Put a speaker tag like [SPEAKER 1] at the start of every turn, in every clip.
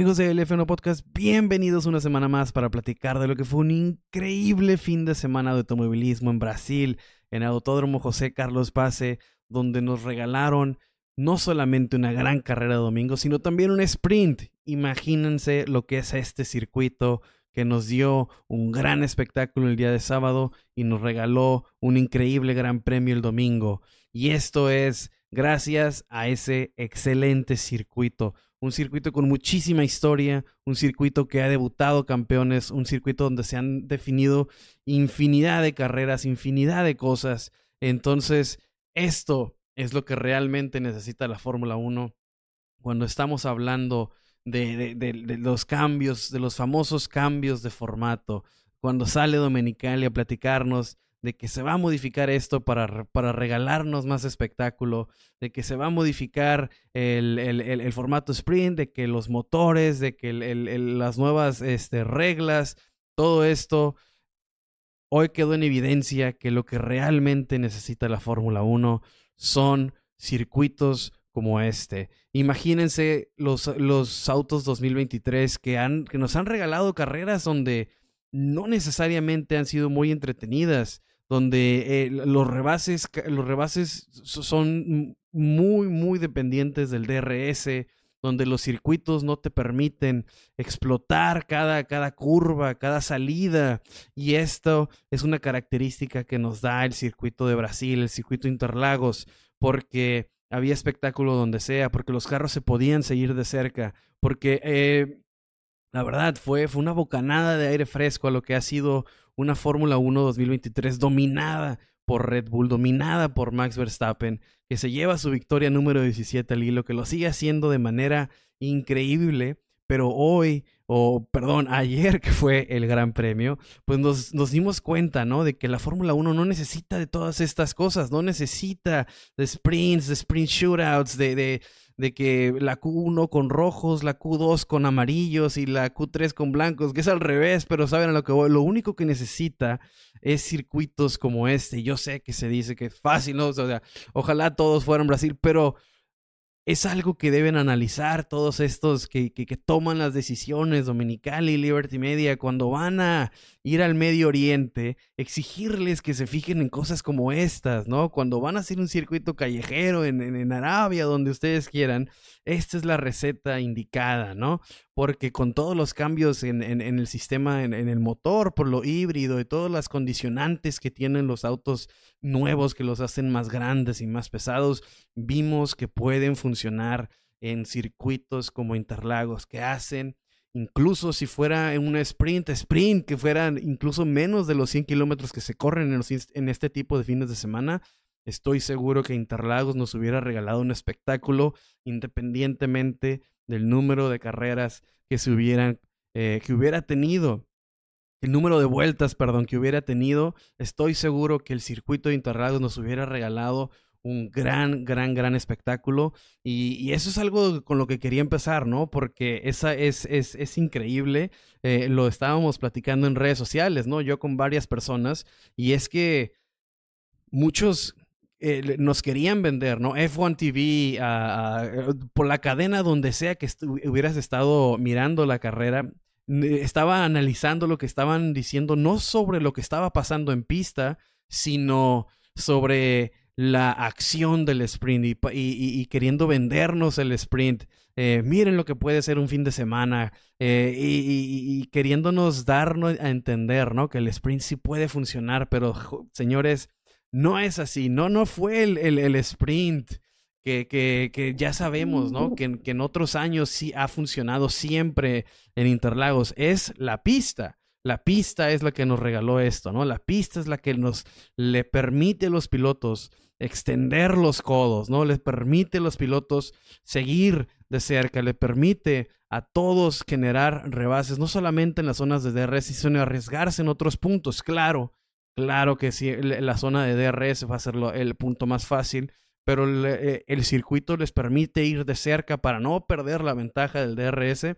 [SPEAKER 1] Amigos de LF1 Podcast, bienvenidos una semana más para platicar de lo que fue un increíble fin de semana de automovilismo en Brasil, en Autódromo José Carlos Pase, donde nos regalaron no solamente una gran carrera de domingo, sino también un sprint. Imagínense lo que es este circuito que nos dio un gran espectáculo el día de sábado y nos regaló un increíble gran premio el domingo. Y esto es gracias a ese excelente circuito un circuito con muchísima historia, un circuito que ha debutado campeones, un circuito donde se han definido infinidad de carreras, infinidad de cosas. Entonces, esto es lo que realmente necesita la Fórmula 1 cuando estamos hablando de, los cambios, de los famosos cambios de formato, cuando sale Domenicali a platicarnos de que se va a modificar esto para, para regalarnos más espectáculo, de que se va a modificar el, el, formato sprint, de que los motores, de que las nuevas este, reglas, todo esto, hoy quedó en evidencia que lo que realmente necesita la Fórmula 1 son circuitos como este. Imagínense los, los autos 2023 que, han, que nos han regalado carreras donde no necesariamente han sido muy entretenidas, donde eh, los rebases, los rebases son muy, muy dependientes del DRS, donde los circuitos no te permiten explotar cada, cada curva, cada salida. Y esto es una característica que nos da el circuito de Brasil, el circuito Interlagos, porque había espectáculo donde sea, porque los carros se podían seguir de cerca, porque eh, la verdad fue, fue una bocanada de aire fresco a lo que ha sido una Fórmula 1 2023 dominada por Red Bull, dominada por Max Verstappen, que se lleva su victoria número 17 al hilo, que lo sigue haciendo de manera increíble, pero hoy, o perdón, ayer que fue el Gran Premio, pues nos, dimos cuenta, ¿no? De que la Fórmula 1 no necesita de todas estas cosas, no necesita de sprints, de sprint shootouts, de, de de que la Q1 con rojos, la Q2 con amarillos y la Q3 con blancos, que es al revés, pero saben a lo que voy. Lo único que necesita es circuitos como este. Yo sé que se dice que es fácil, ¿no? O sea, ojalá todos fueran Brasil, pero es algo que deben analizar todos estos que, que, toman las decisiones, Dominical y Liberty Media, cuando van a ir al Medio Oriente, exigirles que se fijen en cosas como estas, ¿no? Cuando van a hacer un circuito callejero en, en Arabia, donde ustedes quieran, esta es la receta indicada, ¿no? Porque con todos los cambios en, el sistema, en, el motor, por lo híbrido y todas las condicionantes que tienen los autos nuevos que los hacen más grandes y más pesados, vimos que pueden funcionar en circuitos como Interlagos, que hacen incluso si fuera en un sprint, sprint, que fueran incluso menos de los 100 kilómetros que se corren en, en, este tipo de fines de semana, Estoy seguro que Interlagos nos hubiera regalado un espectáculo independientemente del número de carreras que se hubieran, eh, que hubiera tenido, el número de vueltas, perdón, que hubiera tenido. Estoy seguro que el circuito de Interlagos nos hubiera regalado un gran, gran, gran espectáculo. Y, eso es algo con lo que quería empezar, ¿no? Porque esa es, es, es increíble. Eh, lo estábamos platicando en redes sociales, ¿no? Yo con varias personas. Y es que muchos eh, nos querían vender, ¿no? F1 TV, eh, por la cadena donde sea que hubieras estado mirando la carrera, estaba analizando lo que estaban diciendo, no sobre lo que estaba pasando en pista, sino sobre la acción del sprint y, queriendo vendernos el sprint. Eh, miren lo que puede ser un fin de semana y, queriéndonos darnos a entender, ¿no? Que el sprint sí puede funcionar, pero señores, no es así, no, no fue el, el, sprint que, que, que, ya sabemos, ¿no? Que, que, en otros años sí ha funcionado siempre en Interlagos, es la pista. La pista es la que nos regaló esto, ¿no? La pista es la que nos le permite a los pilotos extender los codos, ¿no? Les permite a los pilotos seguir de cerca, le permite a todos generar rebases, no solamente en las zonas de DRS, sino arriesgarse en otros puntos, claro Claro que sí, la zona de DRS va a ser el punto más fácil, pero eh, el, circuito les permite ir de cerca para no perder la ventaja del DRS.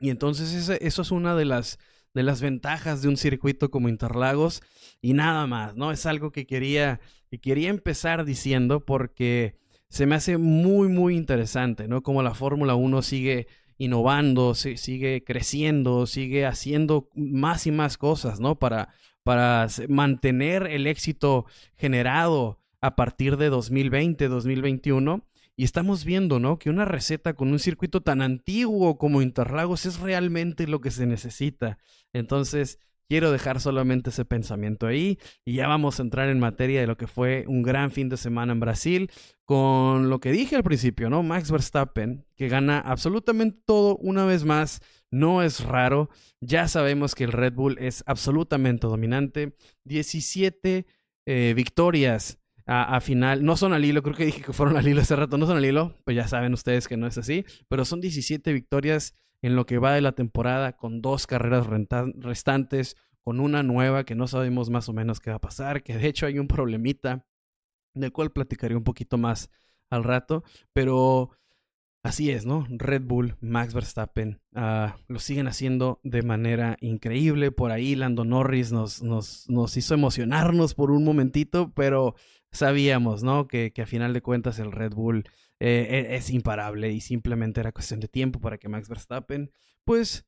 [SPEAKER 1] Y entonces eso es una de las, de las ventajas de un circuito como Interlagos. Y nada más, ¿no? Es algo que quería, que quería empezar diciendo porque se me hace muy, muy interesante, ¿no? Como la Fórmula 1 sigue innovando, sigue creciendo, sigue haciendo más y más cosas, ¿no? Para, para mantener el éxito generado a partir de 2020, 2021. Y estamos viendo, ¿no? Que una receta con un circuito tan antiguo como Interlagos es realmente lo que se necesita. Entonces, quiero dejar solamente ese pensamiento ahí y ya vamos a entrar en materia de lo que fue un gran fin de semana en Brasil con lo que dije al principio, ¿no? Max Verstappen, que gana absolutamente todo una vez más, no es raro, ya sabemos que el Red Bull es absolutamente dominante, 17 eh, victorias a, final, no son al hilo, creo que dije que fueron al hilo hace rato, no son al hilo, pues ya saben ustedes que no es así, pero son 17 victorias en lo que va de la temporada con dos carreras restantes, con una nueva que no sabemos más o menos qué va a pasar, que de hecho hay un problemita del cual platicaré un poquito más al rato, pero así es, ¿no? Red Bull, Max Verstappen, uh, lo siguen haciendo de manera increíble. Por ahí Lando Norris nos, nos, nos hizo emocionarnos por un momentito, pero sabíamos, ¿no? Que, que a final de cuentas el Red Bull eh, e, es imparable y simplemente era cuestión de tiempo para que Max Verstappen, pues,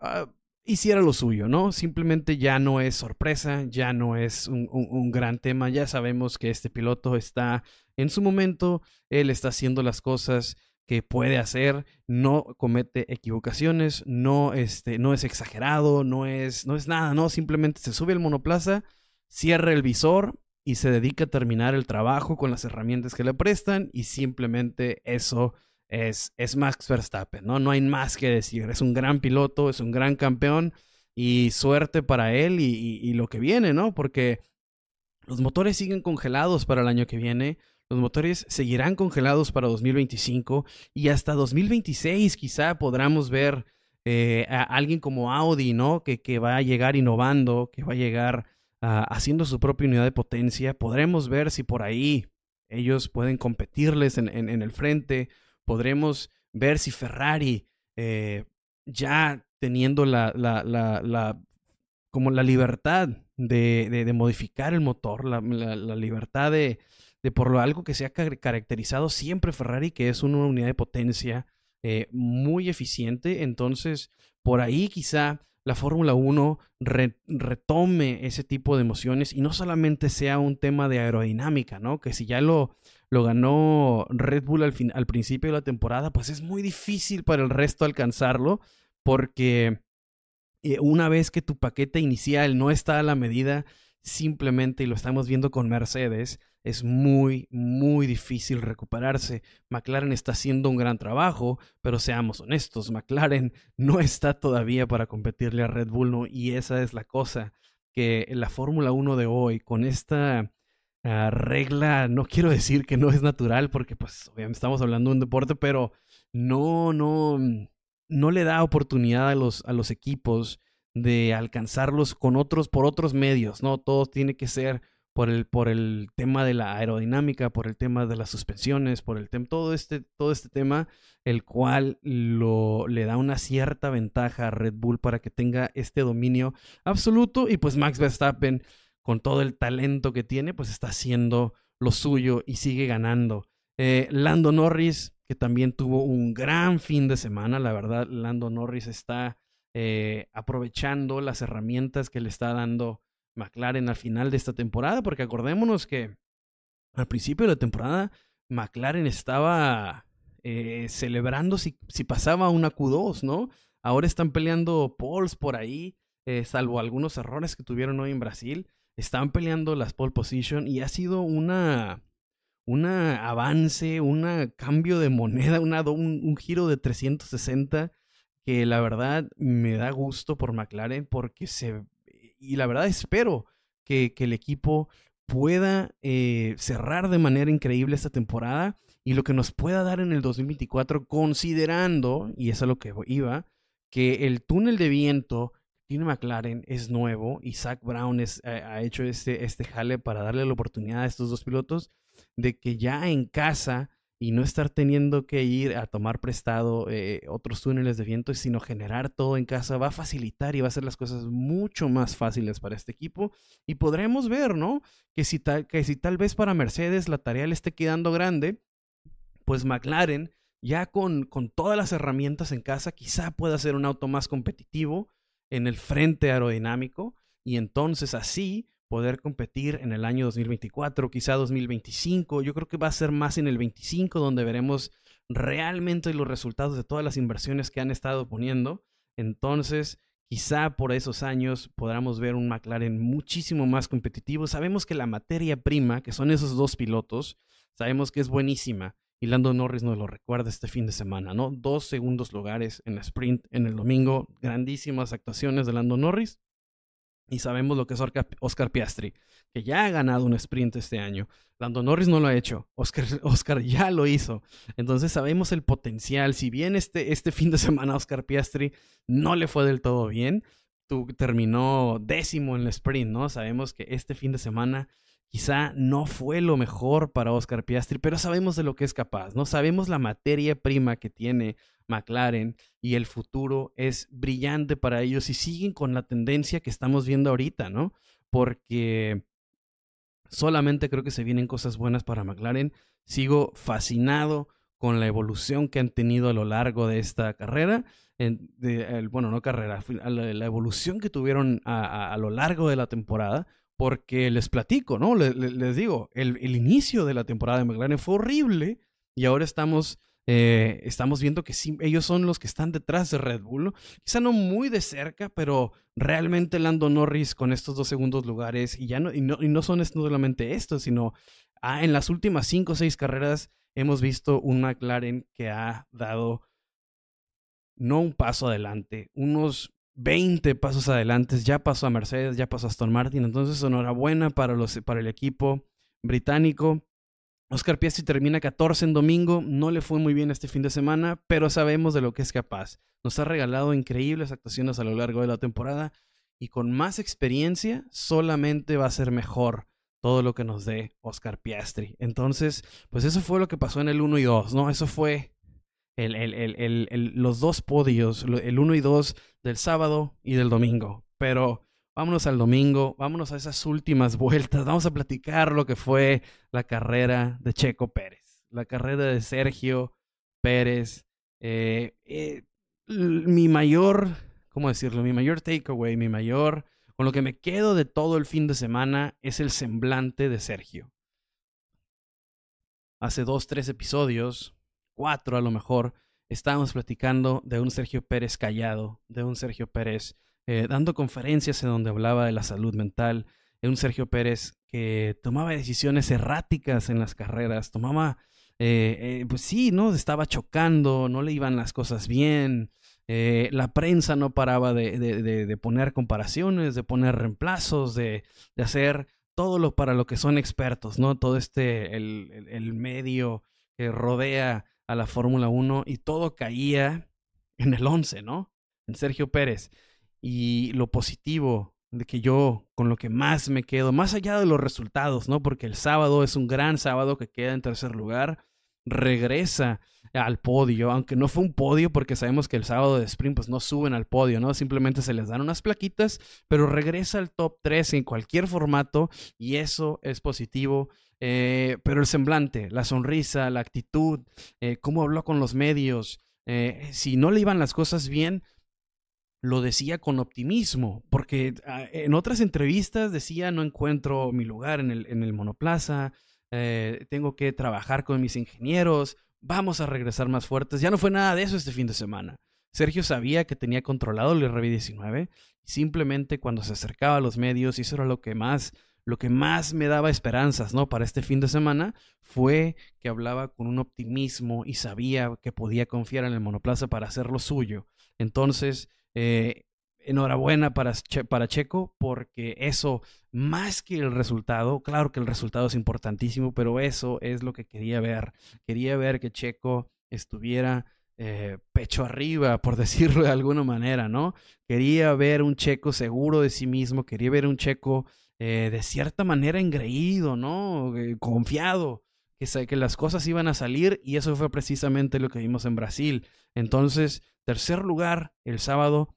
[SPEAKER 1] uh, hiciera lo suyo, ¿no? Simplemente ya no es sorpresa, ya no es un, un, gran tema, ya sabemos que este piloto está en su momento, él está haciendo las cosas que puede hacer, no comete equivocaciones, no, este, no es exagerado, no es, no es nada, no, simplemente se sube al monoplaza, cierra el visor y se dedica a terminar el trabajo con las herramientas que le prestan y simplemente eso es, es Max Verstappen, ¿no? No hay más que decir, es un gran piloto, es un gran campeón y suerte para él y, lo que viene, ¿no? Porque los motores siguen congelados para el año que viene, los motores seguirán congelados para 2025 y hasta 2026 quizá podamos ver eh, a alguien como Audi, ¿no? Que, que, va a llegar innovando, que va a llegar haciendo su propia unidad de potencia. Podremos ver si por ahí ellos pueden competirles en, en, el frente. Podremos ver si Ferrari, eh, ya teniendo la, la, la, como la libertad de, de, de modificar el motor, la, libertad de, de por lo algo que se ha caracterizado siempre Ferrari, que es una unidad de potencia eh, muy eficiente. Entonces, por ahí quizá la Fórmula 1 retome ese tipo de emociones y no solamente sea un tema de aerodinámica, ¿no? Que si ya lo, lo ganó Red Bull al, fin, al principio de la temporada, pues es muy difícil para el resto alcanzarlo porque eh, una vez que tu paquete inicial no está a la medida, simplemente, y lo estamos viendo con Mercedes, es muy, muy difícil recuperarse. McLaren está haciendo un gran trabajo, pero seamos honestos, McLaren no está todavía para competirle a Red Bull, ¿no? y esa es la cosa, que la Fórmula 1 de hoy, con esta ah, regla, no quiero decir que no es natural, porque pues obviamente estamos hablando de un deporte, pero no, no, no le da oportunidad a los, a los equipos de alcanzarlos con otros, por otros medios, ¿no? Todo tiene que ser por el, por el tema de la aerodinámica, por el tema de las suspensiones, por el tema, todo este, todo este tema, el cual lo, le da una cierta ventaja a Red Bull para que tenga este dominio absoluto y pues Max Verstappen, con todo el talento que tiene, pues está haciendo lo suyo y sigue ganando. Eh, Lando Norris, que también tuvo un gran fin de semana, la verdad, Lando Norris está eh, aprovechando las herramientas que le está dando McLaren al final de esta temporada, porque acordémonos que al principio de la temporada McLaren estaba eh, celebrando si, si, pasaba una Q2, ¿no? Ahora están peleando poles por ahí, eh, salvo algunos errores que tuvieron hoy en Brasil, están peleando las pole position y ha sido una un avance, un cambio de moneda, un, un giro de 360 que la verdad me da gusto por McLaren porque se y la verdad espero que, que el equipo pueda eh, cerrar de manera increíble esta temporada y lo que nos pueda dar en el 2024, considerando, y eso es lo que iba, que el túnel de viento tiene McLaren es nuevo y Zach Brown es, ha hecho este, este jale para darle la oportunidad a estos dos pilotos de que ya en casa y no estar teniendo que ir a tomar prestado eh, otros túneles de viento, sino generar todo en casa, va a facilitar y va a hacer las cosas mucho más fáciles para este equipo. Y podremos ver, ¿no? Que si, que si tal vez para Mercedes la tarea le esté quedando grande, pues McLaren ya con, con todas las herramientas en casa, quizá pueda ser un auto más competitivo en el frente aerodinámico y entonces así poder competir en el año 2024, quizá 2025. Yo creo que va a ser más en el 25 donde veremos realmente los resultados de todas las inversiones que han estado poniendo. Entonces, quizá por esos años podamos ver un McLaren muchísimo más competitivo. Sabemos que la materia prima, que son esos dos pilotos, sabemos que es buenísima. Y Lando Norris nos lo recuerda este fin de semana, ¿no? Dos segundos lugares en sprint en el domingo, grandísimas actuaciones de Lando Norris. Y sabemos lo que es Oscar Piastri, que ya ha ganado un sprint este año. Lando Norris no lo ha hecho, Oscar, Oscar ya lo hizo. Entonces sabemos el potencial. Si bien este, este fin de semana Oscar Piastri no le fue del todo bien, tú, terminó décimo en el sprint, ¿no? Sabemos que este fin de semana quizá no fue lo mejor para Oscar Piastri, pero sabemos de lo que es capaz, ¿no? Sabemos la materia prima que tiene McLaren y el futuro es brillante para ellos y siguen con la tendencia que estamos viendo ahorita, ¿no? Porque solamente creo que se vienen cosas buenas para McLaren. Sigo fascinado con la evolución que han tenido a lo largo de esta carrera. bueno, no carrera, la, evolución que tuvieron a, lo largo de la temporada, porque les platico, ¿no? Les, digo, el, inicio de la temporada de McLaren fue horrible y ahora estamos eh, estamos viendo que sí, ellos son los que están detrás de Red Bull. Quizá no muy de cerca, pero realmente Lando Norris con estos dos segundos lugares, y ya no, y no, y no son solamente esto, sino ah, en las últimas cinco o seis carreras hemos visto un McLaren que ha dado no un paso adelante, unos 20 pasos adelante, ya pasó a Mercedes, ya pasó a Aston Martin, entonces enhorabuena para, los, para el equipo británico. Oscar Piastri termina 14 en domingo, no le fue muy bien este fin de semana, pero sabemos de lo que es capaz. Nos ha regalado increíbles actuaciones a lo largo de la temporada y con más experiencia solamente va a ser mejor todo lo que nos dé Oscar Piastri. Entonces, pues eso fue lo que pasó en el 1 y 2, ¿no? Eso fue los dos podios, el 1 y 2 del sábado y del domingo. Pero Vámonos al domingo, vámonos a esas últimas vueltas, vamos a platicar lo que fue la carrera de Checo Pérez, la carrera de Sergio Pérez. Eh, eh, mi mayor, ¿cómo decirlo? Mi mayor takeaway, mi mayor, con lo que me quedo de todo el fin de semana es el semblante de Sergio. Hace dos, tres episodios, cuatro a lo mejor, estábamos platicando de un Sergio Pérez callado, de un Sergio Pérez eh, dando conferencias en donde hablaba de la salud mental, de un Sergio Pérez que tomaba decisiones erráticas en las carreras, tomaba, eh, eh, pues sí, ¿no? Estaba chocando, no le iban las cosas bien, la prensa no paraba de, de, poner comparaciones, de poner reemplazos, de, hacer todo lo para lo que son expertos, ¿no? Todo este, el, el medio que rodea a la Fórmula 1 y todo caía en el 11, ¿no? En Sergio Pérez y lo positivo de que yo con lo que más me quedo, más allá de los resultados, ¿no? Porque el sábado es un gran sábado que queda en tercer lugar, regresa al podio, aunque no fue un podio porque sabemos que el sábado de sprint pues no suben al podio, ¿no? Simplemente se les dan unas plaquitas, pero regresa al top 3 en cualquier formato y eso es positivo. Eh, pero el semblante, la sonrisa, la actitud, eh, cómo habló con los medios, eh, si no le iban las cosas bien, lo decía con optimismo, porque ah, en otras entrevistas decía no encuentro mi lugar en el, monoplaza, tengo que trabajar con mis ingenieros, vamos a regresar más fuertes. Ya no fue nada de eso este fin de semana. Sergio sabía que tenía controlado el RB19 y simplemente cuando se acercaba a los medios, era lo que más, lo que más me daba esperanzas, ¿no? Para este fin de semana, fue que hablaba con un optimismo y sabía que podía confiar en el monoplaza para hacer lo suyo. Entonces, eh, enhorabuena para, para Checo, porque eso, más que el resultado, claro que el resultado es importantísimo, pero eso es lo que quería ver. Quería ver que Checo estuviera eh, pecho arriba, por decirlo de alguna manera, ¿no? Quería ver un Checo seguro de sí mismo, quería ver un Checo eh, de cierta manera engreído, ¿no? confiado. Que, que las cosas iban a salir y eso fue precisamente lo que vimos en Brasil. Entonces, Tercer lugar, el sábado,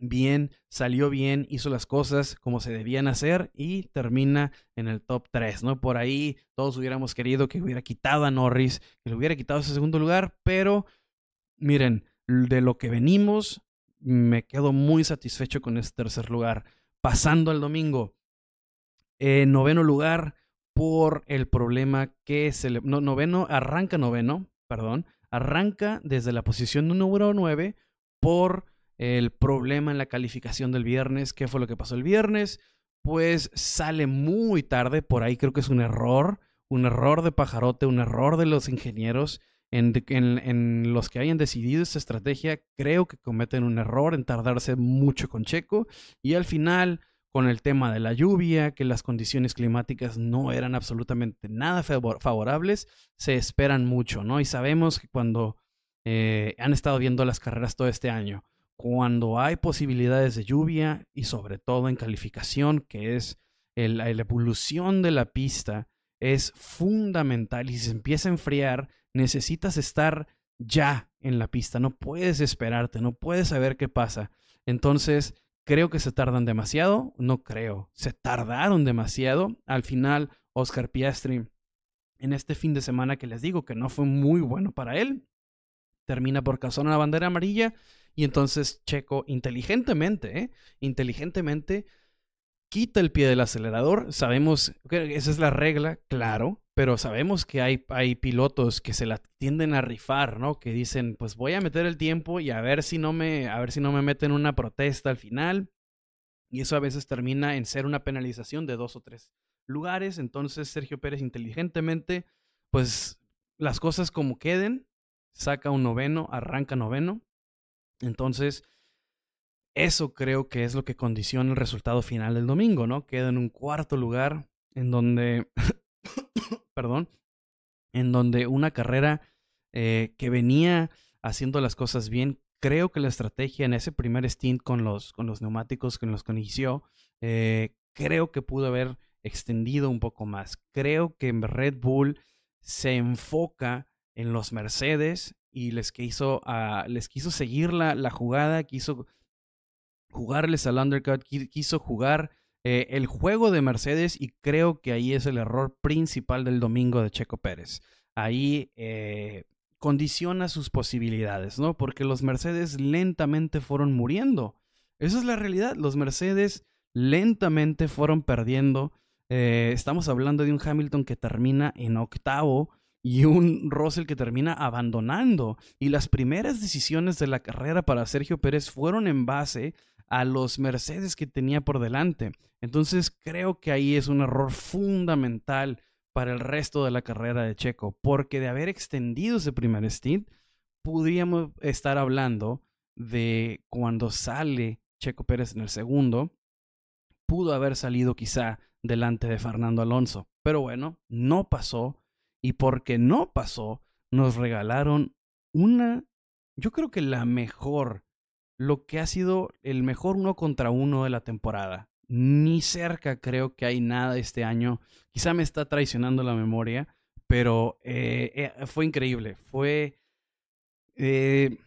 [SPEAKER 1] bien, salió bien, hizo las cosas como se debían hacer y termina en el top 3, ¿no? Por ahí todos hubiéramos querido que hubiera quitado a Norris, que le hubiera quitado ese segundo lugar, pero miren, de lo que venimos, me quedo muy satisfecho con este tercer lugar. Pasando al domingo, en noveno lugar, por el problema que se le... No, noveno, arranca noveno, perdón, arranca desde la posición número 9 por el problema en la calificación del viernes. ¿Qué fue lo que pasó el viernes? Pues sale muy tarde, por ahí creo que es un error, un error de pajarote, un error de los ingenieros. En, los que hayan decidido esta estrategia, creo que cometen un error en tardarse mucho con Checo y al final, con el tema de la lluvia, que las condiciones climáticas no eran absolutamente nada favorables, se esperan mucho, ¿no? Y sabemos que cuando eh, han estado viendo las carreras todo este año, cuando hay posibilidades de lluvia y sobre todo en calificación, que es la evolución de la pista, es fundamental y si se empieza a enfriar, necesitas estar ya en la pista, no puedes esperarte, no puedes saber qué pasa. Entonces, creo que se tardan demasiado, no creo, se tardaron demasiado. Al final, Oscar Piastri, en este fin de semana que les digo que no fue muy bueno para él, termina por causar una bandera amarilla y entonces Checo inteligentemente, ¿eh? inteligentemente quita el pie del acelerador. Sabemos que esa es la regla, claro, pero sabemos que hay, hay pilotos que se la tienden a rifar, ¿no? Que dicen, pues voy a meter el tiempo y a ver si no me, a ver si no me meten una protesta al final. Y eso a veces termina en ser una penalización de dos o tres lugares. Entonces Sergio Pérez inteligentemente, pues las cosas como queden, saca un noveno, arranca noveno entonces, eso creo que es lo que condiciona el resultado final del domingo, ¿no? Queda en un cuarto lugar en donde, perdón, en donde una carrera eh, que venía haciendo las cosas bien, creo que la estrategia en ese primer stint con los, con los neumáticos con los que inició, eh, creo que pudo haber extendido un poco más. Creo que Red Bull se enfoca en los Mercedes y les quiso, uh, les quiso seguir la, la, jugada, quiso jugarles al undercut, quiso jugar eh, el juego de Mercedes y creo que ahí es el error principal del domingo de Checo Pérez. Ahí eh, condiciona sus posibilidades, ¿no? Porque los Mercedes lentamente fueron muriendo. Esa es la realidad. Los Mercedes lentamente fueron perdiendo. Eh, estamos hablando de un Hamilton que termina en octavo y un Russell que termina abandonando. Y las primeras decisiones de la carrera para Sergio Pérez fueron en base a los Mercedes que tenía por delante. Entonces creo que ahí es un error fundamental para el resto de la carrera de Checo, porque de haber extendido ese primer stint, podríamos estar hablando de cuando sale Checo Pérez en el segundo, pudo haber salido quizá delante de Fernando Alonso. Pero bueno, no pasó y porque no pasó, nos regalaron una, yo creo que la mejor, lo que ha sido el mejor uno contra uno de la temporada. Ni cerca creo que hay nada este año. Quizá me está traicionando la memoria, pero eh, eh, fue increíble. Fue... Eh,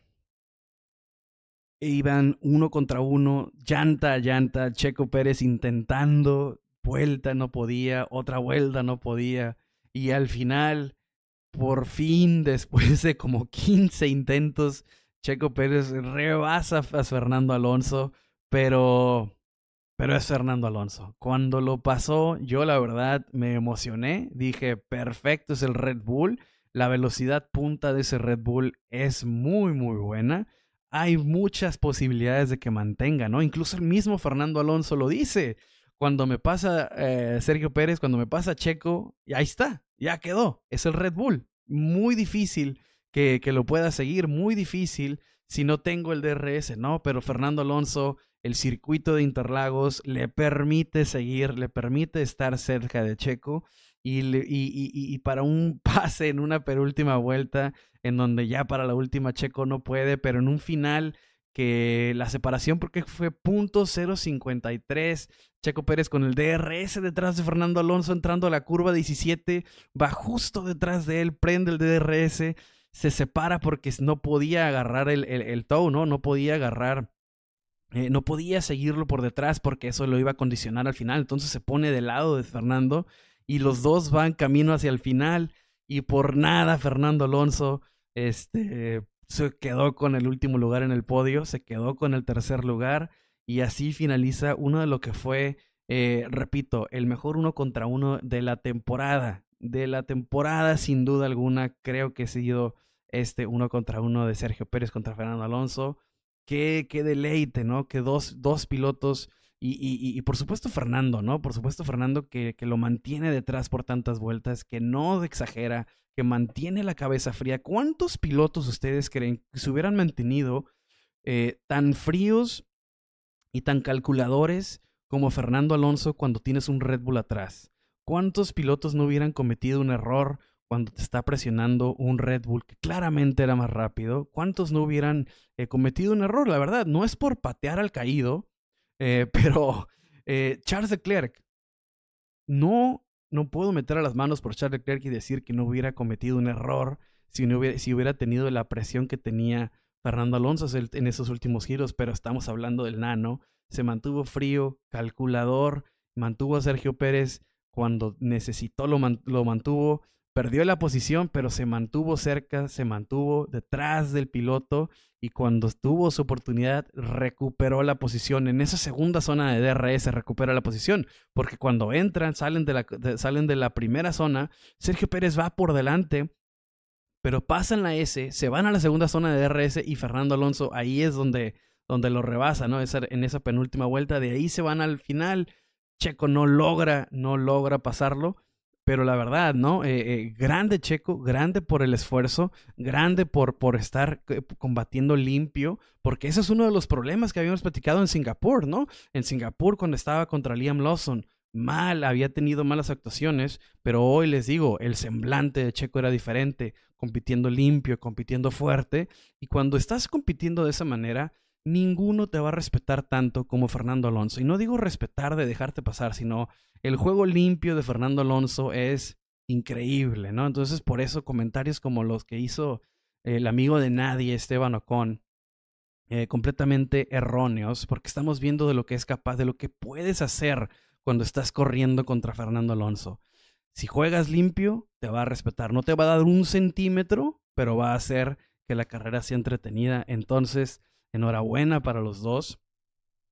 [SPEAKER 1] iban uno contra uno, llanta a llanta, Checo Pérez intentando, vuelta no podía, otra vuelta no podía. Y al final, por fin, después de como 15 intentos, Checo Pérez rebasa a Fernando Alonso, pero pero es Fernando Alonso. Cuando lo pasó, yo la verdad me emocioné, dije, perfecto, es el Red Bull, la velocidad punta de ese Red Bull es muy, muy buena. Hay muchas posibilidades de que mantenga, ¿no? Incluso el mismo Fernando Alonso lo dice cuando me pasa eh, Sergio Pérez, cuando me pasa Checo, y ahí está, ya quedó, es el Red Bull. Muy difícil que, que, lo pueda seguir, muy difícil si no tengo el DRS, ¿no? Pero Fernando Alonso, el circuito de Interlagos le permite seguir, le permite estar cerca de Checo. Y, y, y, y, para un pase en una penúltima vuelta, en donde ya para la última Checo no puede, pero en un final que la separación porque fue punto .053, Checo Pérez con el DRS detrás de Fernando Alonso entrando a la curva 17, va justo detrás de él, prende el DRS, se separa porque no podía agarrar el, el, ¿no? No podía agarrar eh, no podía seguirlo por detrás porque eso lo iba a condicionar al final. Entonces se pone del lado de Fernando y los dos van camino hacia el final y por nada Fernando Alonso este, se quedó con el último lugar en el podio, se quedó con el tercer lugar y así finaliza uno de lo que fue, eh, repito, el mejor uno contra uno de la temporada. De la temporada, sin duda alguna, creo que ha sido este uno contra uno de Sergio Pérez contra Fernando Alonso. Qué, qué deleite, ¿no? Que dos, dos pilotos y, y, y, por supuesto Fernando, ¿no? Por supuesto Fernando que, que, lo mantiene detrás por tantas vueltas, que no exagera, que mantiene la cabeza fría. ¿Cuántos pilotos ustedes creen que se hubieran mantenido eh, tan fríos y tan calculadores como Fernando Alonso cuando tienes un Red Bull atrás? ¿Cuántos pilotos no hubieran cometido un error cuando te está presionando un Red Bull que claramente era más rápido? ¿Cuántos no hubieran eh, cometido un error? La verdad, no es por patear al caído, eh, pero eh, Charles Leclerc, no, no puedo meter a las manos por Charles Leclerc y decir que no hubiera cometido un error si, hubiera tenido la presión que tenía Fernando Alonso en esos últimos giros, pero estamos hablando del nano. Se mantuvo frío, calculador, mantuvo a Sergio Pérez cuando necesitó, lo, lo mantuvo perdió la posición, pero se mantuvo cerca, se mantuvo detrás del piloto y cuando tuvo su oportunidad recuperó la posición. En esa segunda zona de DRS recupera la posición, porque cuando entran, salen de la, salen de la primera zona, Sergio Pérez va por delante, pero pasan la S, se van a la segunda zona de DRS y Fernando Alonso ahí es donde, donde lo rebasa, ¿no? en esa penúltima vuelta, de ahí se van al final. Checo no logra, no logra pasarlo pero la verdad, ¿no? Eh, eh, grande Checo, grande por el esfuerzo, grande por, por estar eh, combatiendo limpio, porque ese es uno de los problemas que habíamos platicado en Singapur, ¿no? En Singapur cuando estaba contra Liam Lawson, mal, había tenido malas actuaciones, pero hoy les digo, el semblante de Checo era diferente, compitiendo limpio, compitiendo fuerte, y cuando estás compitiendo de esa manera, ninguno te va a respetar tanto como Fernando Alonso. Y no digo respetar de dejarte pasar, sino el juego limpio de Fernando Alonso es increíble, ¿no? Entonces, por eso comentarios como los que hizo el amigo de nadie, Esteban Ocon, eh, completamente erróneos, porque estamos viendo de lo que es capaz, de lo que puedes hacer cuando estás corriendo contra Fernando Alonso. Si juegas limpio, te va a respetar. No te va a dar un centímetro, pero va a hacer que la carrera sea entretenida. Entonces, Enhorabuena para los dos.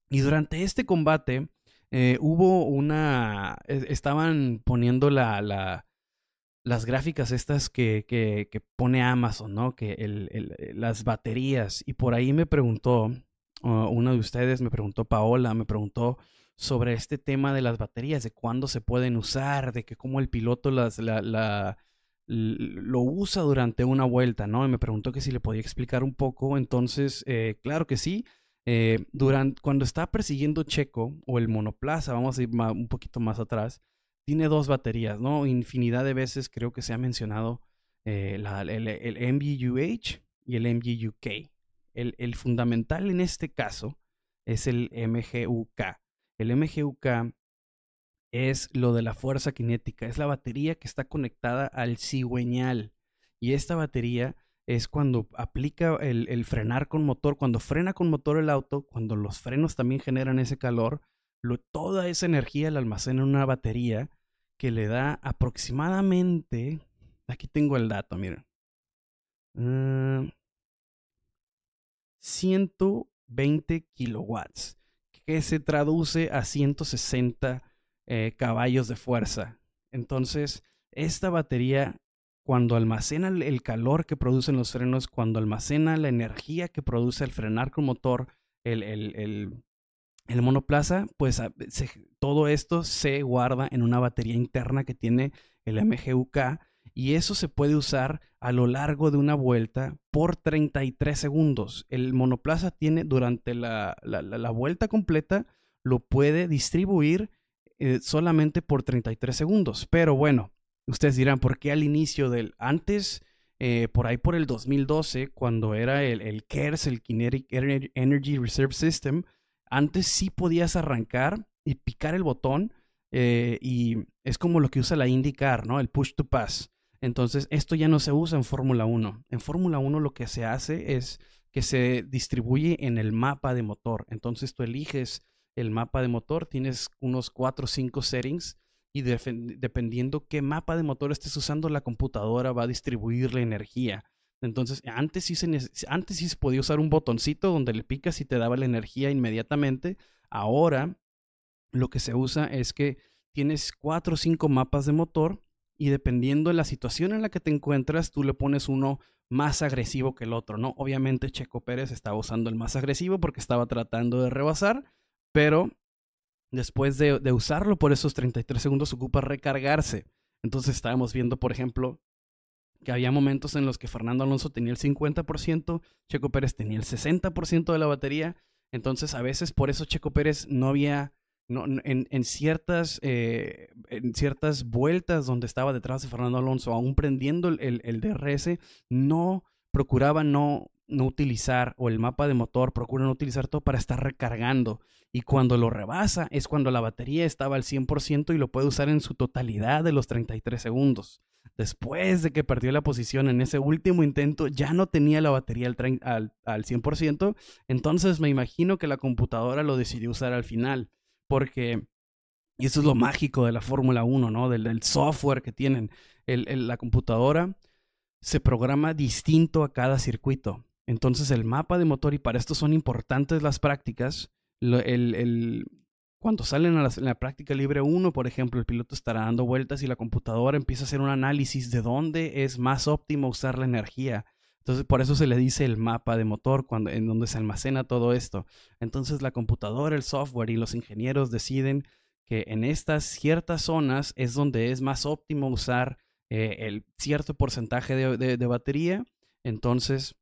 [SPEAKER 1] Y durante este combate eh, hubo una... E, estaban poniendo la, la, las gráficas estas que, que, que, pone Amazon, ¿no? Que el, el, las baterías. Y por ahí me preguntó, uh, una de ustedes me preguntó, Paola, me preguntó sobre este tema de las baterías, de cuándo se pueden usar, de que cómo el piloto las, la, la, lo usa durante una vuelta, ¿no? Y me preguntó que si le podía explicar un poco. Entonces, eh, claro que sí. Eh, durante, cuando está persiguiendo Checo o el monoplaza, vamos a ir un poquito más atrás, tiene dos baterías, ¿no? Infinidad de veces creo que se ha mencionado eh, el, el, MGUH y el MGUK. El, el fundamental en este caso es el MGUK. El MGUK es lo de la fuerza cinética, es la batería que está conectada al cigüeñal. Y esta batería es cuando aplica el, frenar con motor, cuando frena con motor el auto, cuando los frenos también generan ese calor, toda esa energía la almacena en una batería que le da aproximadamente, aquí tengo el dato, miren, 120 mm, kilowatts, que se traduce a 160 eh, caballos de fuerza. Entonces, esta batería, cuando almacena el calor que producen los frenos, cuando almacena la energía que produce el frenar con motor, el, el, el, monoplaza, pues todo esto se guarda en una batería interna que tiene el MGUK y eso se puede usar a lo largo de una vuelta por 33 segundos. El monoplaza tiene durante la, la, la vuelta completa, lo puede distribuir eh, solamente por 33 segundos. Pero bueno, ustedes dirán, ¿por qué al inicio del... Antes, eh, por ahí por el 2012, cuando era el, el KERS, el Kinetic Energy Reserve System, antes sí podías arrancar y picar el botón eh, y es como lo que usa la IndyCar, ¿no? El push to pass. Entonces, esto ya no se usa en Fórmula 1. En Fórmula 1 lo que se hace es que se distribuye en el mapa de motor. Entonces tú eliges el mapa de motor, tienes unos 4 o 5 settings y dependiendo qué mapa de motor estés usando, la computadora va a distribuir la energía. Entonces, antes sí, se, antes sí se podía usar un botoncito donde le picas y te daba la energía inmediatamente. Ahora, lo que se usa es que tienes cuatro o cinco mapas de motor y dependiendo de la situación en la que te encuentras, tú le pones uno más agresivo que el otro, ¿no? Obviamente Checo Pérez estaba usando el más agresivo porque estaba tratando de rebasar, pero después de, usarlo por esos 33 segundos ocupa recargarse. Entonces estábamos viendo, por ejemplo, que había momentos en los que Fernando Alonso tenía el 50%, Checo Pérez tenía el 60% de la batería. Entonces, a veces por eso Checo Pérez no había, no, en, ciertas, eh, en ciertas vueltas donde estaba detrás de Fernando Alonso, aún prendiendo el, el, DRS, no procuraba no, no utilizar, o el mapa de motor procura no utilizar todo para estar recargando. Y cuando lo rebasa es cuando la batería estaba al 100% y lo puede usar en su totalidad de los 33 segundos después de que perdió la posición en ese último intento, ya no tenía la batería al, al, 100%, entonces me imagino que la computadora lo decidió usar al final, porque, y eso es lo mágico de la Fórmula 1, ¿no? Del, software que tienen, la computadora se programa distinto a cada circuito. Entonces el mapa de motor, y para esto son importantes las prácticas, el, cuando salen a la, práctica libre 1, por ejemplo, el piloto estará dando vueltas y la computadora empieza a hacer un análisis de dónde es más óptimo usar la energía. Entonces, por eso se le dice el mapa de motor, cuando, en donde se almacena todo esto. Entonces, la computadora, el software y los ingenieros deciden que en estas ciertas zonas es donde es más óptimo usar eh, el cierto porcentaje de batería. Entonces,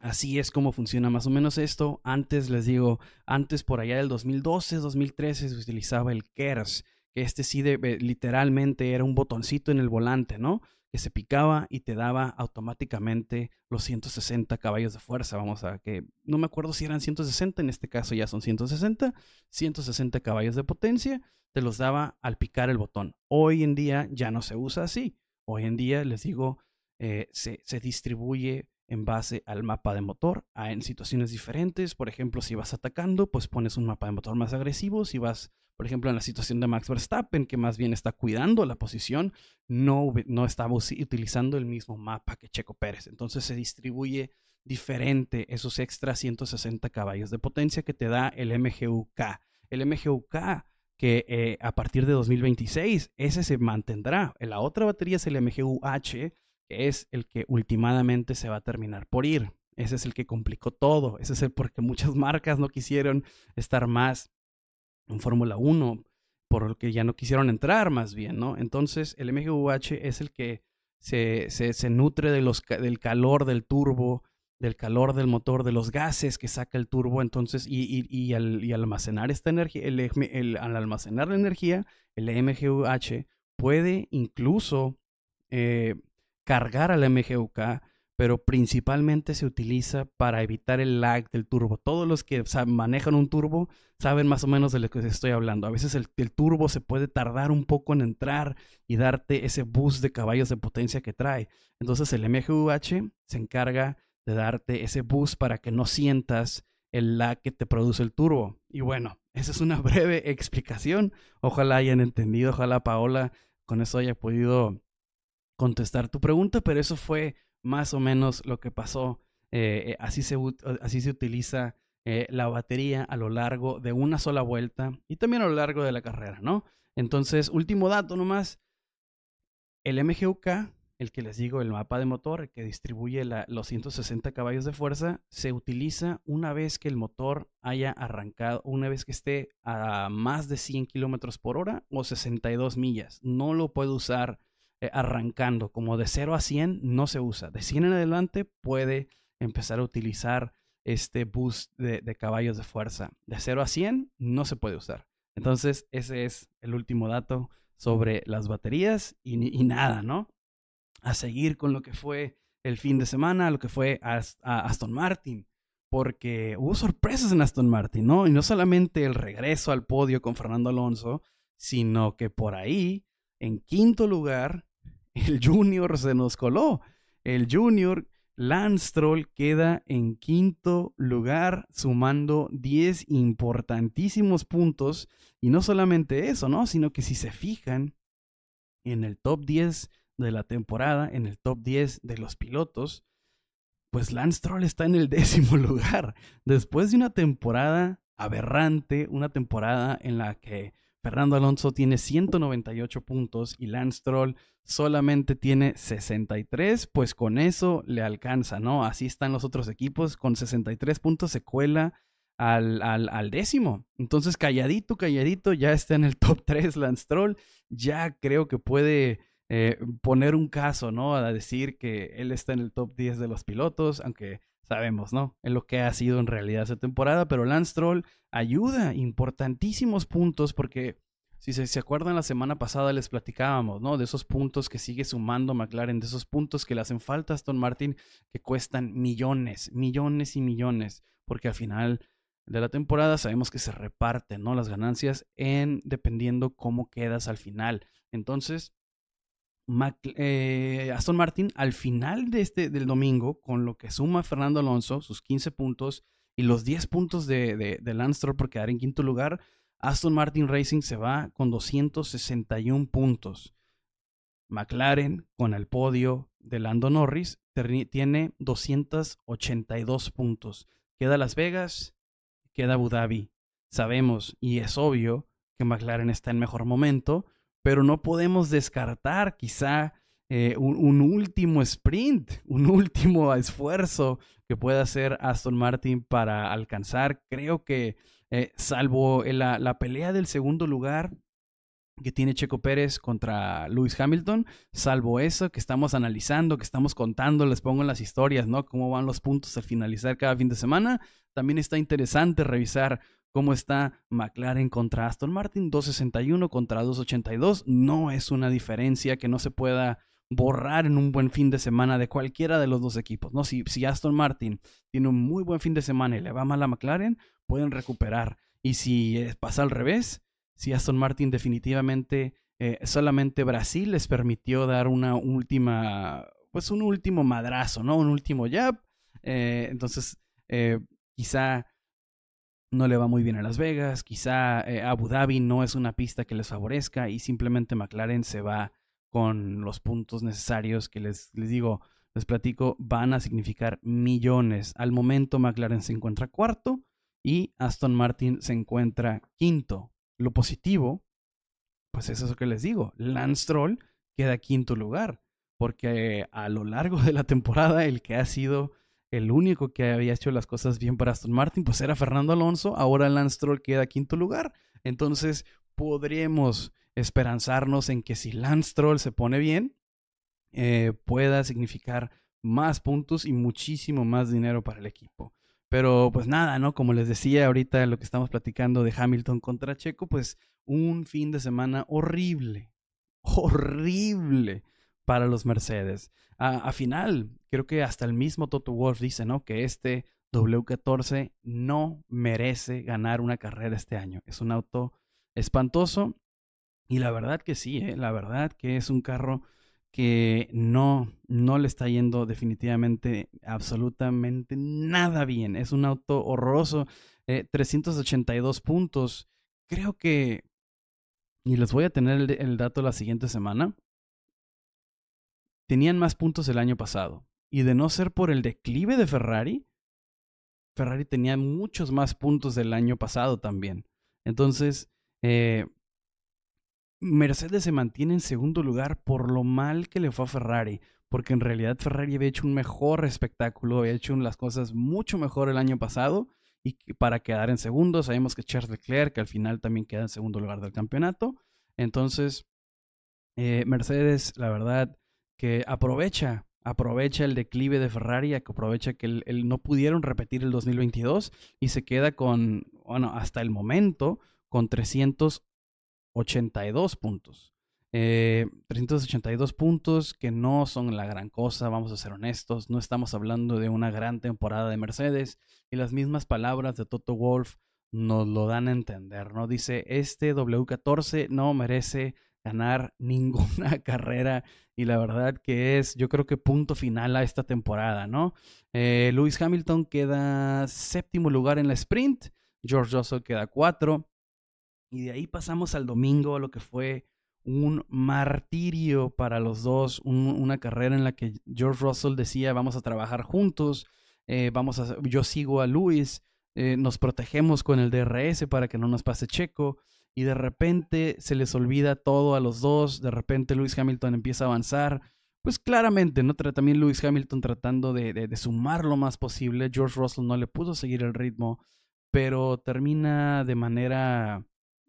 [SPEAKER 1] Así es como funciona más o menos esto. Antes les digo, antes por allá del 2012, 2013 se utilizaba el KERS, que este sí literalmente era un botoncito en el volante, ¿no? Que se picaba y te daba automáticamente los 160 caballos de fuerza. Vamos a que no me acuerdo si eran 160, en este caso ya son 160, 160 caballos de potencia, te los daba al picar el botón. Hoy en día ya no se usa así. Hoy en día les digo, eh, se, se distribuye en base al mapa de motor en situaciones diferentes. Por ejemplo, si vas atacando, pues pones un mapa de motor más agresivo. Si vas, por ejemplo, en la situación de Max Verstappen, que más bien está cuidando la posición, no, no estaba utilizando el mismo mapa que Checo Pérez. Entonces se distribuye diferente esos extra 160 caballos de potencia que te da el MGUK. El MGUK que eh, a partir de 2026 ese se mantendrá. La otra batería es el MGUH es el que últimamente se va a terminar por ir. Ese es el que complicó todo. Ese es el porque muchas marcas no quisieron estar más en Fórmula 1, por lo que ya no quisieron entrar más bien, ¿no? Entonces el MGUH es el que se, se, nutre de los, del calor del turbo, del calor del motor, de los gases que saca el turbo. Entonces, y, y, al, y almacenar esta energía, el, el, al almacenar la energía, el MGUH puede incluso eh, cargar al MGUK, pero principalmente se utiliza para evitar el lag del turbo. Todos los que manejan un turbo saben más o menos de lo que estoy hablando. A veces el, turbo se puede tardar un poco en entrar y darte ese boost de caballos de potencia que trae. Entonces el MGUH se encarga de darte ese boost para que no sientas el lag que te produce el turbo. Y bueno, esa es una breve explicación. Ojalá hayan entendido, ojalá Paola con eso haya podido contestar tu pregunta, pero eso fue más o menos lo que pasó. Eh, eh, así, se, así se utiliza eh, la batería a lo largo de una sola vuelta y también a lo largo de la carrera, ¿no? Entonces, último dato nomás, el MGUK, el que les digo, el mapa de motor, que distribuye los 160 caballos de fuerza, se utiliza una vez que el motor haya arrancado, una vez que esté a más de 100 kilómetros por hora o 62 millas. No lo puede usar eh, arrancando, como de 0 a 100 no se usa. De 100 en adelante puede empezar a utilizar este boost de, caballos de fuerza. De 0 a 100 no se puede usar. Entonces, ese es el último dato sobre las baterías y, nada, ¿no? A seguir con lo que fue el fin de semana, lo que fue Aston Martin, porque hubo sorpresas en Aston Martin, ¿no? Y no solamente el regreso al podio con Fernando Alonso, sino que por ahí, en quinto lugar, el Junior se nos coló. El Junior
[SPEAKER 2] Lance Stroll queda en quinto lugar, sumando 10 importantísimos puntos. Y no solamente eso, ¿no? Sino que si se fijan en el top 10 de la temporada, en el top 10 de los pilotos, pues Lance Stroll está en el décimo lugar. Después de una temporada aberrante, una temporada en la que Fernando Alonso tiene 198 puntos y Lance Stroll solamente tiene 63, pues con eso le alcanza, ¿no? Así están los otros equipos, con 63 puntos se cuela al, al, décimo. Entonces, calladito, calladito, ya está en el top 3 Lance Stroll, ya creo que puede eh, poner un caso, ¿no? A decir que él está en el top 10 de los pilotos, aunque sabemos, ¿no? Es lo que ha sido en realidad esa temporada, pero Lance Stroll ayuda importantísimos puntos porque si se, acuerdan la semana pasada les platicábamos, ¿no? De esos puntos que sigue sumando McLaren, de esos puntos que le hacen falta a Aston Martin que cuestan millones, millones y millones, porque al final de la temporada sabemos que se reparten, ¿no? Las ganancias en dependiendo cómo quedas al final. Entonces, eh, Aston Martin al final de este, del domingo, con lo que suma Fernando Alonso, sus 15 puntos y los 10 puntos de, de, de Lance Stroll por quedar en quinto lugar, Aston Martin Racing se va con 261 puntos. McLaren, con el podio de Lando Norris, tiene 282 puntos. Queda Las Vegas, queda Abu Dhabi. Sabemos, y es obvio, que McLaren está en mejor momento, pero no podemos descartar quizá eh, un, último sprint, un último esfuerzo que pueda hacer Aston Martin para alcanzar. Creo que eh, salvo la, la, pelea del segundo lugar que tiene Checo Pérez contra Lewis Hamilton, salvo eso que estamos analizando, que estamos contando, les pongo en las historias, ¿no? Cómo van los puntos al finalizar cada fin de semana. También está interesante revisar cómo está McLaren contra Aston Martin, 261 contra 282. No es una diferencia que no se pueda borrar en un buen fin de semana de cualquiera de los dos equipos. ¿no? Si, si Aston Martin tiene un muy buen fin de semana y le va mal a McLaren, pueden recuperar. Y si pasa al revés, si Aston Martin definitivamente eh, solamente Brasil les permitió dar una última, pues un último madrazo, ¿no? Un último jab. Eh, entonces, eh, quizá no le va muy bien a Las Vegas, quizá eh, Abu Dhabi no es una pista que les favorezca y simplemente McLaren se va con los puntos necesarios que les, les digo, les platico, van a significar millones. Al momento McLaren se encuentra cuarto y Aston Martin se encuentra quinto. Lo positivo, pues es eso que les digo, Lance Stroll queda quinto lugar, porque a lo largo de la temporada el que ha sido el único que había hecho las cosas bien para Aston Martin, pues era Fernando Alonso. Ahora Lance Stroll queda quinto lugar. Entonces, podríamos esperanzarnos en que si Lance Stroll se pone bien, eh, pueda significar más puntos y muchísimo más dinero para el equipo. Pero pues nada, ¿no? Como les decía ahorita lo que estamos platicando de Hamilton contra Checo, pues un fin de semana horrible, horrible para los Mercedes. A, final, creo que hasta el mismo Toto Wolff dice, ¿no? Que este W14 no merece ganar una carrera este año. Es un auto espantoso y la verdad que sí, ¿eh? la verdad que es un carro que no, no le está yendo definitivamente absolutamente nada bien. Es un auto horroroso. 382 eh, puntos. Creo que, y les voy a tener el dato la siguiente semana, tenían más puntos el año pasado. Y de no ser por el declive de Ferrari, Ferrari tenía muchos más puntos del año pasado también. Entonces, eh, Mercedes se mantiene en segundo lugar por lo mal que le fue a Ferrari, porque en realidad Ferrari había hecho un mejor espectáculo, había hecho las cosas mucho mejor el año pasado y para quedar en segundo, sabemos que Charles Leclerc que al final también queda en segundo lugar del campeonato. Entonces, eh, Mercedes, la verdad, que aprovecha, aprovecha el declive de Ferrari, aprovecha que no pudieron repetir el 2022 y se queda con, bueno, hasta el momento, con 382 puntos. 382 eh, puntos que no son la gran cosa, vamos a ser honestos, no estamos hablando de una gran temporada de Mercedes y las mismas palabras de Toto Wolf nos lo dan a entender, ¿no? Dice, este W14 no merece ganar ninguna carrera y la verdad que es, yo creo que punto final a esta temporada, ¿no? Eh, Lewis Hamilton queda séptimo lugar en la sprint, George Russell queda cuatro y de ahí pasamos al domingo, lo que fue un martirio para los dos, una carrera en la que George Russell decía vamos a trabajar juntos, eh, vamos a, yo sigo a Lewis, eh, nos protegemos con el DRS para que no nos pase Checo y de repente se les olvida todo a los dos, de repente Lewis Hamilton empieza a avanzar, pues claramente, ¿no? También Lewis Hamilton tratando de, de, sumar lo más posible, George Russell no le pudo seguir el ritmo, pero termina de manera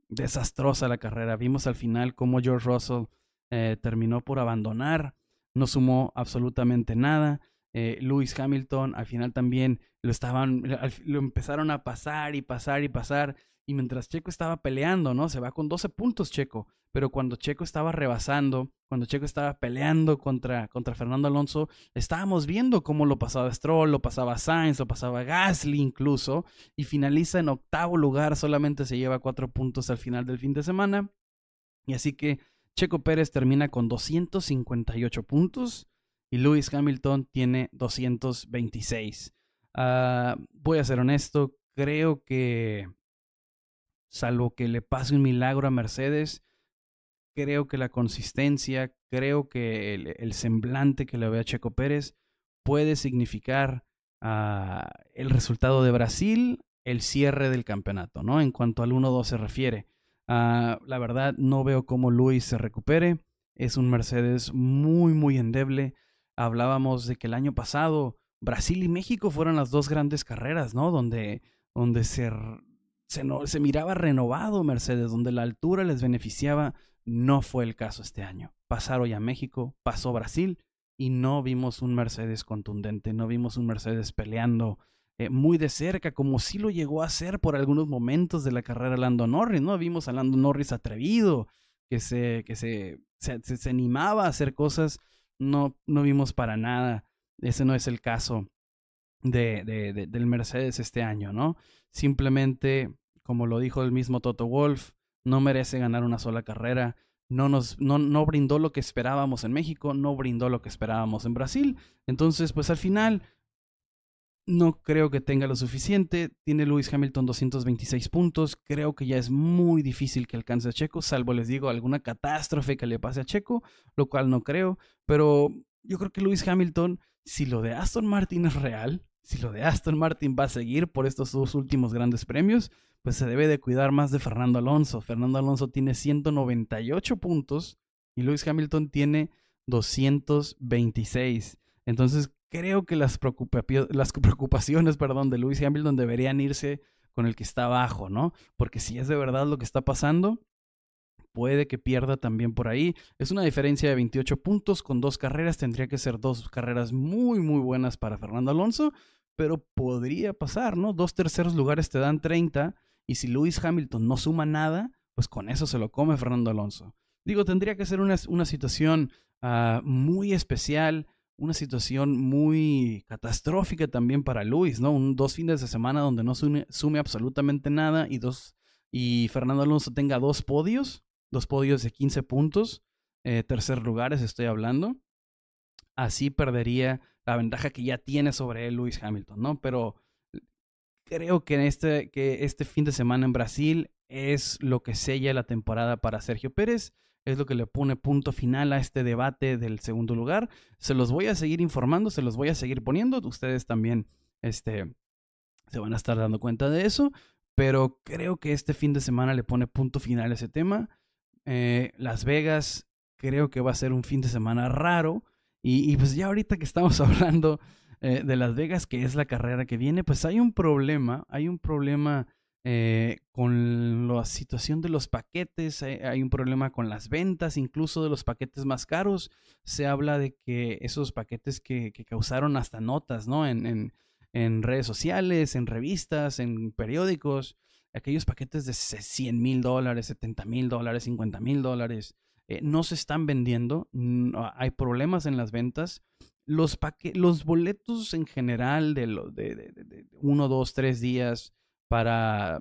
[SPEAKER 2] desastrosa la carrera. Vimos al final cómo George Russell eh, terminó por abandonar, no sumó absolutamente nada. Eh, Lewis Hamilton al final también lo estaban, lo empezaron a pasar y pasar y pasar. Y mientras Checo estaba peleando, ¿no? Se va con 12 puntos Checo. Pero cuando Checo estaba rebasando, cuando Checo estaba peleando contra, contra Fernando Alonso, estábamos viendo cómo lo pasaba Stroll, lo pasaba Sainz, lo pasaba Gasly incluso. Y finaliza en octavo lugar, solamente se lleva cuatro puntos al final del fin de semana. Y así que Checo Pérez termina con 258 puntos y Lewis Hamilton tiene 226. Ah, voy a ser honesto, creo que, salvo que le pase un milagro a Mercedes, creo que la consistencia, creo que el, semblante que le ve a Checo Pérez puede significar ah, el resultado de Brasil, el cierre del campeonato, ¿no? En cuanto al 1-2 se refiere. Ah, la verdad, no veo cómo Luis se recupere. Es un Mercedes muy, muy endeble hablábamos de que el año pasado Brasil y México fueron las dos grandes carreras, ¿no? Donde, donde se, se, miraba renovado Mercedes, donde la altura les beneficiaba. No fue el caso este año. Pasaron ya México, pasó Brasil y no vimos un Mercedes contundente, no vimos un Mercedes peleando eh, muy de cerca, como sí lo llegó a hacer por algunos momentos de la carrera Lando Norris, ¿no? Vimos a Lando Norris atrevido, que se, que se, se, se animaba a hacer cosas no, no vimos para nada. Ese no es el caso de, de, del Mercedes este año, ¿no? Simplemente, como lo dijo el mismo Toto Wolf, no merece ganar una sola carrera. No, nos, no, no brindó lo que esperábamos en México, no brindó lo que esperábamos en Brasil. Entonces, pues al final, no creo que tenga lo suficiente. Tiene Lewis Hamilton 226 puntos. Creo que ya es muy difícil que alcance a Checo, salvo les digo alguna catástrofe que le pase a Checo, lo cual no creo. Pero yo creo que Lewis Hamilton, si lo de Aston Martin es real, si lo de Aston Martin va a seguir por estos dos últimos grandes premios, pues se debe de cuidar más de Fernando Alonso. Fernando Alonso tiene 198 puntos y Lewis Hamilton tiene 226. Entonces creo que las, preocupaciones perdón, de Lewis Hamilton deberían irse con el que está abajo, ¿no? Porque si es de verdad lo que está pasando, puede que pierda también por ahí. Es una diferencia de 28 puntos con dos carreras. Tendría que ser dos carreras muy, muy buenas para Fernando Alonso, pero podría pasar, ¿no? Dos terceros lugares te dan 30 y si Lewis Hamilton no suma nada, pues con eso se lo come Fernando Alonso. Digo, tendría que ser una, una situación uh, muy especial una situación muy catastrófica también para Luis, ¿no? Un, dos fines de semana donde no sume, absolutamente nada y, dos, y Fernando Alonso tenga dos podios, dos podios de 15 puntos, eh, tercer lugares estoy hablando. Así perdería la ventaja que ya tiene sobre él Luis Hamilton, ¿no? Pero creo que, en este, que este fin de semana en Brasil es lo que sella la temporada para Sergio Pérez es lo que le pone punto final a este debate del segundo lugar. Se los voy a seguir informando, se los voy a seguir poniendo. Ustedes también este, se van a estar dando cuenta de eso. Pero creo que este fin de semana le pone punto final a ese tema. Eh, Las Vegas creo que va a ser un fin de semana raro. Y, pues ya ahorita que estamos hablando eh, de Las Vegas, que es la carrera que viene, pues hay un problema, hay un problema eh, con la situación de los paquetes, eh, hay un problema con las ventas, incluso de los paquetes más caros. Se habla de que esos paquetes que, causaron hasta notas, ¿no? En, en, redes sociales, en revistas, en periódicos, aquellos paquetes de 100 mil dólares, 70 mil dólares, 50 mil dólares, eh, no se están vendiendo, hay problemas en las ventas. Los, los boletos en general de, lo, de, de, de uno, dos, tres días, para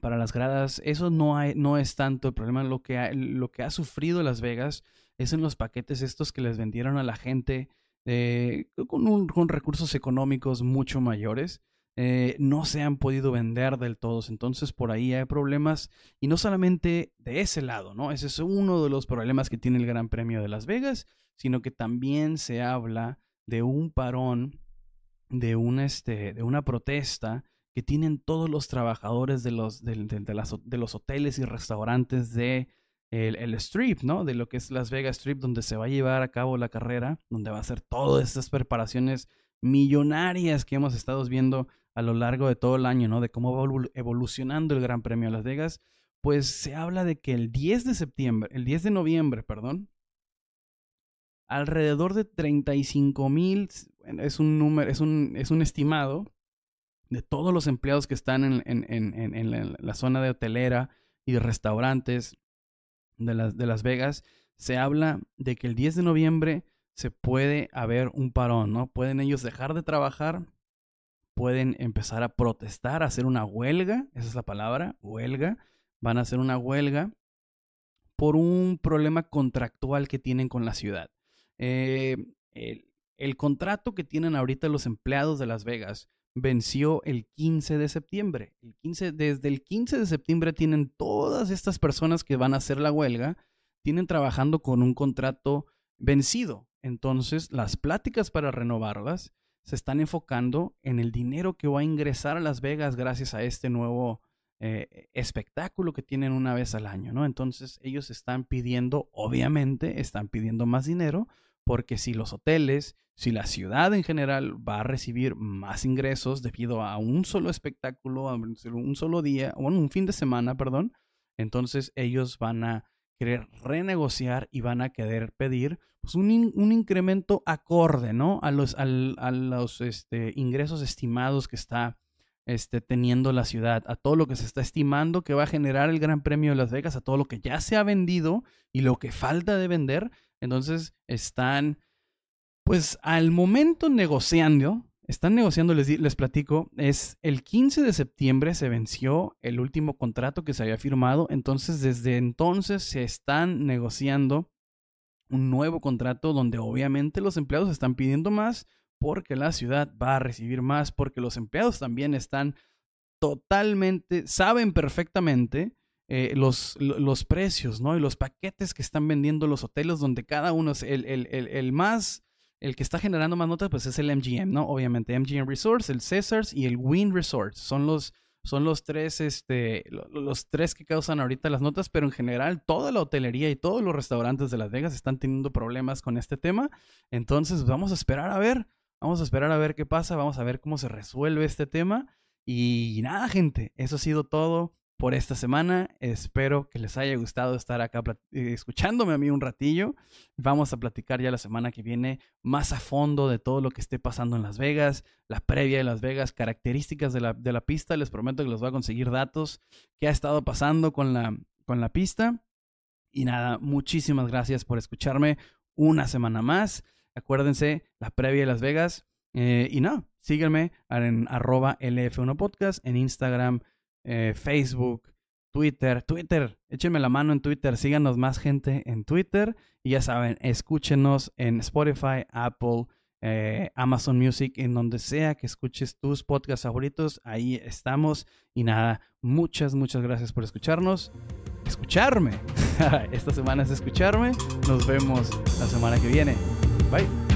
[SPEAKER 2] para las gradas, eso no, hay, no es tanto el problema. Lo que, ha, lo que ha sufrido Las Vegas es en los paquetes estos que les vendieron a la gente eh, con, con, recursos económicos mucho mayores. Eh, no se han podido vender del todo. Entonces por ahí hay problemas. Y no solamente de ese lado, ¿no? Ese es uno de los problemas que tiene el Gran Premio de Las Vegas, sino que también se habla de un parón, de, un, este, de una protesta que tienen todos los trabajadores de los, de, de, los hoteles y restaurantes de el, Strip, ¿no? De lo que es Las Vegas Strip, donde se va a llevar a cabo la carrera, donde va a ser todas estas preparaciones millonarias que hemos estado viendo a lo largo de todo el año, ¿no? De cómo va evolucionando el Gran Premio de Las Vegas. Pues se habla de que el 10 de septiembre, el 10 de noviembre, perdón, alrededor de 35 mil, es un número, es un, es un estimado, de todos los empleados que están en, en, en, en la, zona de hotelera y de restaurantes de las, de las Vegas, se habla de que el 10 de noviembre se puede haber un parón, ¿no? Pueden ellos dejar de trabajar, pueden empezar a protestar, a hacer una huelga, esa es la palabra, huelga, van a hacer una huelga por un problema contractual que tienen con la ciudad. Eh, el, el contrato que tienen ahorita los empleados de Las Vegas venció el 15 de septiembre. El 15, desde el 15 de septiembre tienen todas estas personas que van a hacer la huelga, tienen trabajando con un contrato vencido. Entonces, las pláticas para renovarlas se están enfocando en el dinero que va a ingresar a Las Vegas gracias a este nuevo eh, espectáculo que tienen una vez al año, ¿no? Entonces, ellos están pidiendo, obviamente, están pidiendo más dinero porque si los hoteles, si la ciudad en general va a recibir más ingresos debido a un solo espectáculo, a un solo día, o un fin de semana, perdón, entonces ellos van a querer renegociar y van a querer pedir pues, un, incremento acorde, ¿no? A los, a los este, ingresos estimados que está este, teniendo la ciudad, a todo lo que se está estimando que va a generar el Gran Premio de Las Vegas, a todo lo que ya se ha vendido y lo que falta de vender. Entonces están, pues al momento negociando, están negociando, les, les platico, es el 15 de septiembre se venció el último contrato que se había firmado, entonces desde entonces se están negociando un nuevo contrato donde obviamente los empleados están pidiendo más porque la ciudad va a recibir más, porque los empleados también están totalmente, saben perfectamente eh, los, los, precios, ¿no? Y los paquetes que están vendiendo los hoteles, donde cada uno es el, el, el, más, el que está generando más notas, pues es el MGM, ¿no? Obviamente, MGM Resorts, el Caesars y el Wynn Resorts. Son los, son los tres, este, los tres que causan ahorita las notas, pero en general toda la hotelería y todos los restaurantes de Las Vegas están teniendo problemas con este tema. Entonces, vamos a esperar a ver, vamos a esperar a ver qué pasa, vamos a ver cómo se resuelve este tema. Y nada, gente, eso ha sido todo por esta semana. Espero que les haya gustado estar acá eh, escuchándome a mí un ratillo. Vamos a platicar ya la semana que viene más a fondo de todo lo que esté pasando en Las Vegas, la previa de Las Vegas, características de la, de la pista. Les prometo que les voy a conseguir datos, qué ha estado pasando con la, con la pista. Y nada, muchísimas gracias por escucharme una semana más. Acuérdense, la previa de Las Vegas. Eh, y no, sígueme en arroba LF1Podcast en Instagram, eh, Facebook, Twitter. Twitter, échenme la mano en Twitter, síganos más gente en Twitter. Y ya saben, escúchenos en Spotify, Apple, eh, Amazon Music, en donde sea que escuches tus podcasts favoritos. Ahí estamos. Y nada, muchas, muchas gracias por escucharnos. Escucharme. Esta semana es escucharme. Nos vemos la semana que viene. Bye.